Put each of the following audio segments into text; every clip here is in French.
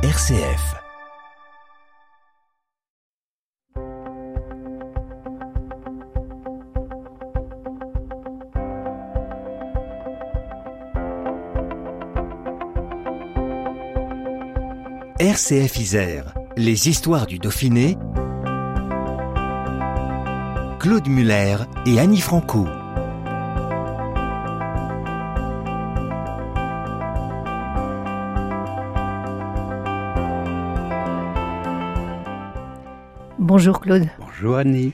RCF. RCF Isère, les histoires du Dauphiné. Claude Muller et Annie Franco. Bonjour Claude. Bonjour Annie.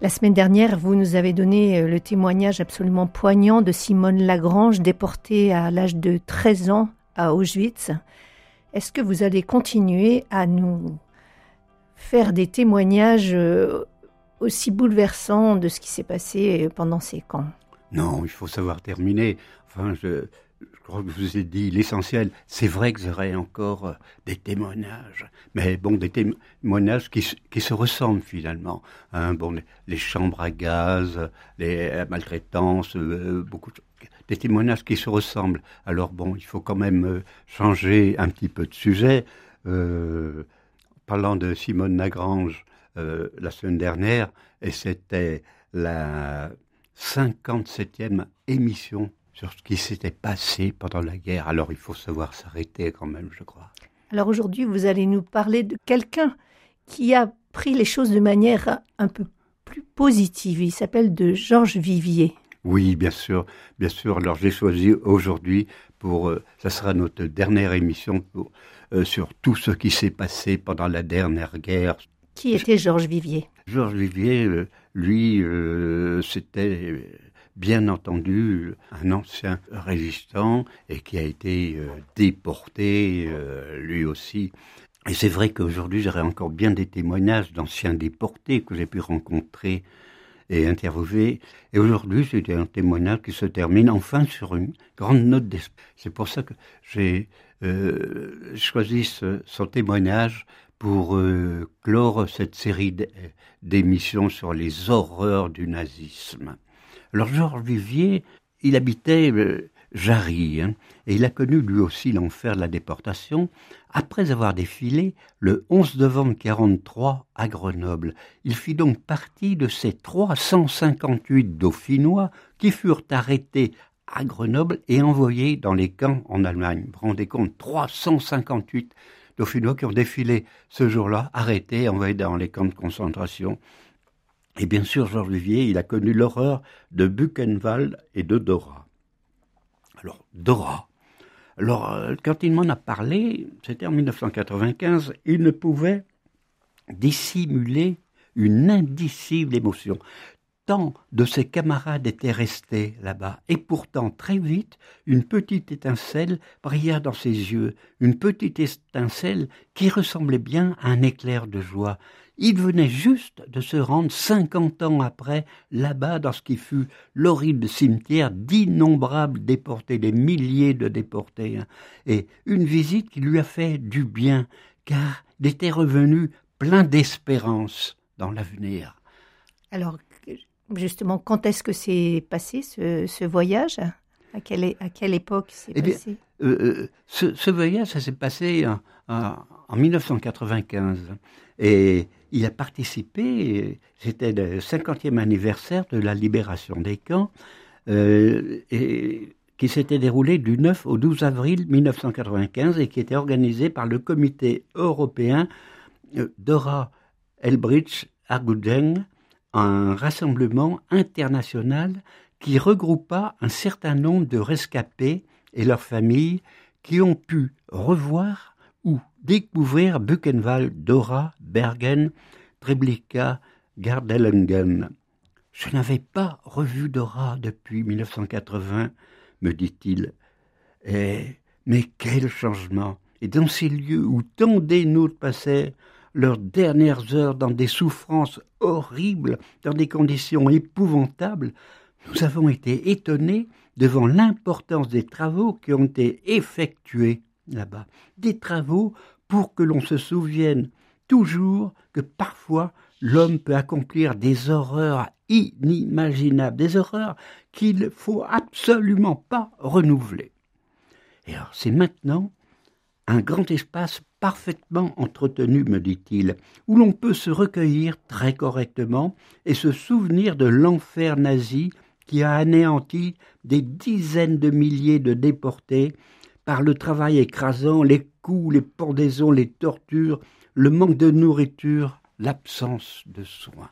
La semaine dernière, vous nous avez donné euh, le témoignage absolument poignant de Simone Lagrange, déportée à l'âge de 13 ans à Auschwitz. Est-ce que vous allez continuer à nous faire des témoignages euh, aussi bouleversants de ce qui s'est passé pendant ces camps? Non, il faut savoir terminer. Enfin, je, crois que je vous ai dit l'essentiel. C'est vrai que j'aurais encore euh, des témoignages, mais bon, des témoignages qui, qui se ressemblent finalement. Hein, bon, les, chambres à gaz, les maltraitances, euh, beaucoup de des témoignages qui se ressemblent. Alors bon, il faut quand même euh, changer un petit peu de sujet. Euh, parlant de Simone Lagrange la semaine dernière, et c'était la 57e émission sur ce qui s'était passé pendant la guerre. Alors il faut savoir s'arrêter quand même, je crois. Alors aujourd'hui, vous allez nous parler de quelqu'un qui a pris les choses de manière un peu plus positive. Il s'appelle de Georges Vivier. Oui, bien sûr, bien sûr. Alors j'ai choisi aujourd'hui pour, euh, ça sera notre dernière émission euh, sur tout ce qui s'est passé pendant la dernière guerre. Qui était Georges Vivier? Georges Vivier, euh, lui, c'était bien entendu un ancien résistant et qui a été euh, déporté euh, lui aussi. Et c'est vrai qu'aujourd'hui j'aurais encore bien des témoignages d'anciens déportés que j'ai pu rencontrer et interviewer. Et aujourd'hui, c'était un témoignage qui se termine enfin sur une grande note d'espoir. C'est pour ça que j'ai euh, choisi ce, son témoignage pour clore cette série d'émissions sur les horreurs du nazisme. Alors Georges Vivier, il habitait euh, Jarry, hein, et il a connu lui aussi l'enfer de la déportation, après avoir défilé le 11 novembre 43 à Grenoble. Il fit donc partie de ces 358 Dauphinois qui furent arrêtés à Grenoble et envoyés dans les camps en Allemagne. Vous vous rendez compte, 358 Dauphinois qui ont défilé ce jour-là, arrêtés, envoyés dans les camps de concentration. Et bien sûr, Georges Vivier, il a connu l'horreur de Buchenwald et de Dora. Alors, Dora. Alors, euh, quand il m'en a parlé, c'était en 1995, il ne pouvait dissimuler une indicible émotion. Tant de ses camarades étaient restés là-bas, et pourtant très vite, une petite étincelle brilla dans ses yeux, une petite étincelle qui ressemblait bien à un éclair de joie. Il venait juste de se rendre cinquante ans après là-bas dans ce qui fut l'horrible cimetière d'innombrables déportés, des milliers de déportés, hein. et une visite qui lui a fait du bien, car il était revenu plein d'espérance dans l'avenir. Alors, justement, quand est-ce que s'est passé ce, voyage? À quelle, à quelle époque s'est eh passé? euh, euh, ce, voyage, ça s'est passé en, en 1995. Et il a participé, c'était le 50e anniversaire de la libération des camps, euh, et, qui s'était déroulé du 9 au 12 avril 1995 et qui était organisé par le comité européen Dora Elbridge Argudeng, un rassemblement international qui regroupa un certain nombre de rescapés et leurs familles qui ont pu revoir ou découvrir Buchenwald, Dora, Bergen, Treblinka, Gardelungen. Je n'avais pas revu Dora depuis 1980, me dit-il. Et, mais quel changement Et dans ces lieux où tant d'énautes passaient leurs dernières heures dans des souffrances horribles, dans des conditions épouvantables, nous avons été étonnés devant l'importance des travaux qui ont été effectués là-bas. Des travaux pour que l'on se souvienne toujours que parfois l'homme peut accomplir des horreurs inimaginables, des horreurs qu'il ne faut absolument pas renouveler. Et alors c'est maintenant un grand espace parfaitement entretenu, me dit-il, où l'on peut se recueillir très correctement et se souvenir de l'enfer nazi qui a anéanti des dizaines de milliers de déportés par le travail écrasant, les coups, les pendaisons, les tortures, le manque de nourriture, l'absence de soins.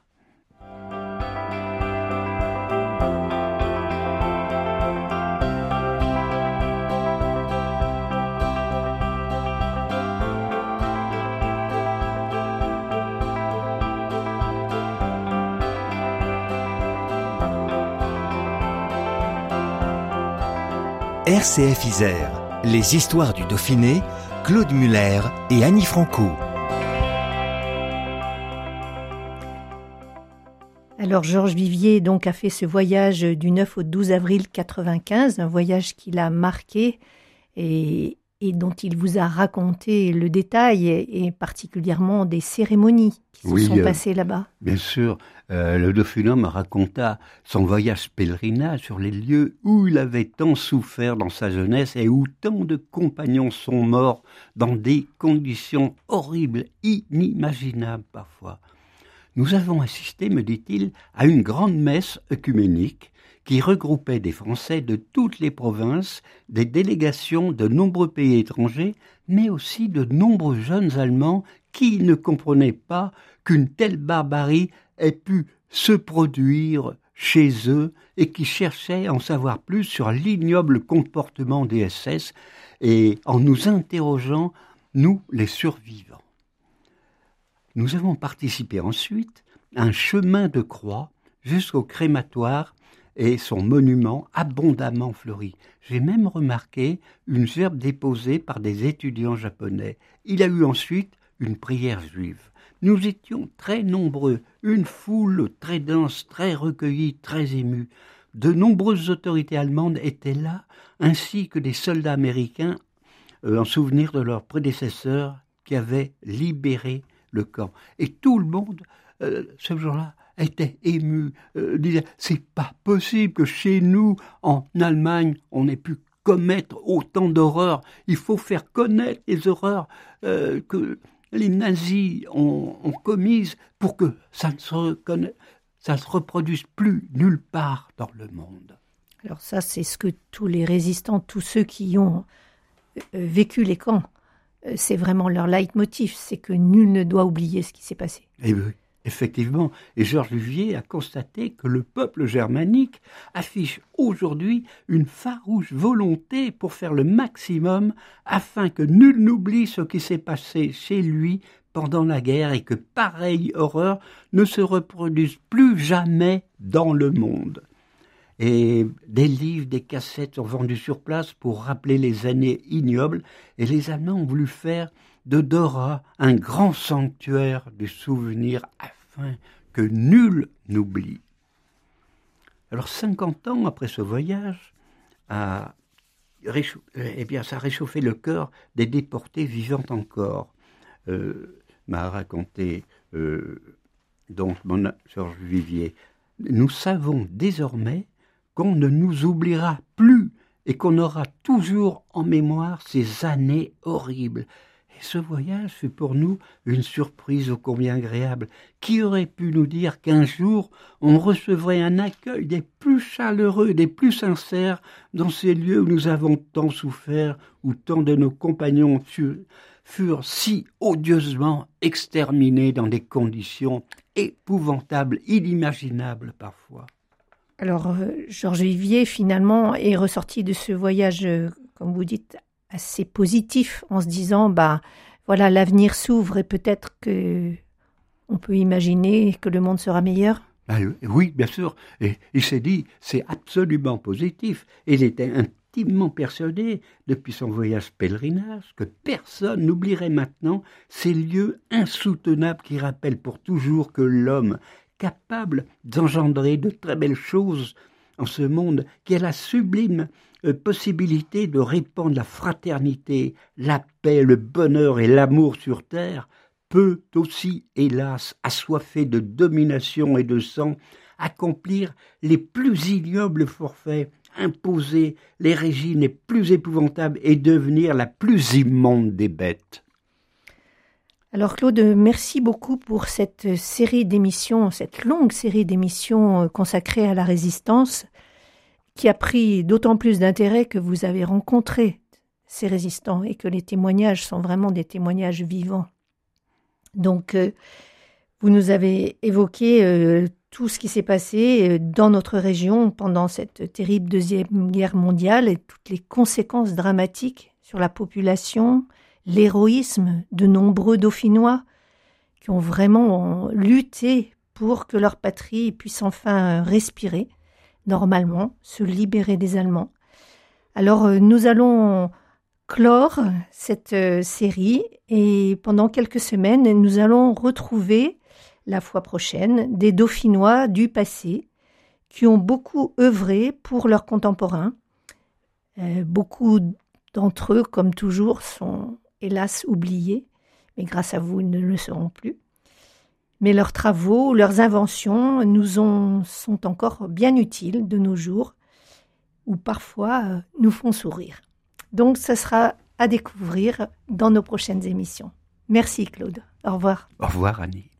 RCF Isère, les histoires du Dauphiné, Claude Muller et Annie Franco. Alors Georges Vivier donc a fait ce voyage du 9 au 12 avril 95, un voyage qui l'a marqué et, dont il vous a raconté le détail et, particulièrement des cérémonies qui se sont euh, passées là-bas. Bien sûr, euh, le Dauphinat me raconta son voyage pèlerinage sur les lieux où il avait tant souffert dans sa jeunesse et où tant de compagnons sont morts dans des conditions horribles, inimaginables parfois. Nous avons assisté, me dit-il, à une grande messe œcuménique qui regroupait des Français de toutes les provinces, des délégations de nombreux pays étrangers, mais aussi de nombreux jeunes Allemands qui ne comprenaient pas qu'une telle barbarie ait pu se produire chez eux et qui cherchaient à en savoir plus sur l'ignoble comportement des SS et en nous interrogeant, nous les survivants. Nous avons participé ensuite à un chemin de croix jusqu'au crématoire et son monument abondamment fleuri. J'ai même remarqué une gerbe déposée par des étudiants japonais. Il a eu ensuite une prière juive. Nous étions très nombreux, une foule très dense, très recueillie, très émue. De nombreuses autorités allemandes étaient là, ainsi que des soldats américains euh, en souvenir de leurs prédécesseurs qui avaient libéré le camp. Et tout le monde, euh, ce jour-là, était ému, euh, disait c'est pas possible que chez nous, en Allemagne, on ait pu commettre autant d'horreurs. Il faut faire connaître les horreurs que les nazis ont, commises pour que ça ne se, ça se reproduise plus nulle part dans le monde. Alors ça, c'est ce que tous les résistants, tous ceux qui ont euh, vécu les camps, euh, c'est vraiment leur leitmotiv, c'est que nul ne doit oublier ce qui s'est passé. Eh oui. Effectivement, et Georges Luvier a constaté que le peuple germanique affiche aujourd'hui une farouche volonté pour faire le maximum afin que nul n'oublie ce qui s'est passé chez lui pendant la guerre et que pareille horreur ne se reproduise plus jamais dans le monde. Et des livres, des cassettes sont vendus sur place pour rappeler les années ignobles, et les Allemands ont voulu faire de Dora un grand sanctuaire du souvenir que nul n'oublie. Alors, 50 ans après ce voyage, eh ça a réchauffé le cœur des déportés vivant encore. Euh, m'a raconté euh, donc mon Georges Vivier. Nous savons désormais qu'on ne nous oubliera plus et qu'on aura toujours en mémoire ces années horribles, ce voyage fut pour nous une surprise ô combien agréable. Qui aurait pu nous dire qu'un jour on recevrait un accueil des plus chaleureux, des plus sincères dans ces lieux où nous avons tant souffert, où tant de nos compagnons furent, si odieusement exterminés dans des conditions épouvantables, inimaginables parfois. Alors, euh, Georges Vivier, finalement, est ressorti de ce voyage, euh, comme vous dites, assez positif en se disant bah voilà l'avenir s'ouvre et peut-être que on peut imaginer que le monde sera meilleur. Ah oui, bien sûr. Et il s'est dit c'est absolument positif. Il était intimement persuadé depuis son voyage pèlerinage que personne n'oublierait maintenant ces lieux insoutenables qui rappellent pour toujours que l'homme capable d'engendrer de très belles choses en ce monde, qui a la sublime euh, possibilité de répandre la fraternité, la paix, le bonheur et l'amour sur terre, peut aussi, hélas, assoiffé de domination et de sang, accomplir les plus ignobles forfaits, imposer les régimes les plus épouvantables et devenir la plus immonde des bêtes. Alors Claude, merci beaucoup pour cette série d'émissions, cette longue série d'émissions euh, consacrée à la résistance, qui a pris d'autant plus d'intérêt que vous avez rencontré ces résistants et que les témoignages sont vraiment des témoignages vivants. Donc, euh, vous nous avez évoqué euh, tout ce qui s'est passé dans notre région pendant cette terrible Deuxième Guerre mondiale et toutes les conséquences dramatiques sur la population, l'héroïsme de nombreux Dauphinois qui ont vraiment lutté pour que leur patrie puisse enfin respirer normalement, se libérer des Allemands. Alors euh, nous allons clore cette euh, série et pendant quelques semaines, nous allons retrouver la fois prochaine des Dauphinois du passé qui ont beaucoup œuvré pour leurs contemporains. Euh, beaucoup d'entre eux, comme toujours, sont hélas oubliés, mais grâce à vous, ils ne le seront plus. Mais leurs travaux, leurs inventions nous ont, sont encore bien utiles de nos jours, ou parfois euh, nous font sourire. Donc ce sera à découvrir dans nos prochaines émissions. Merci Claude. Au revoir. Au revoir Annie.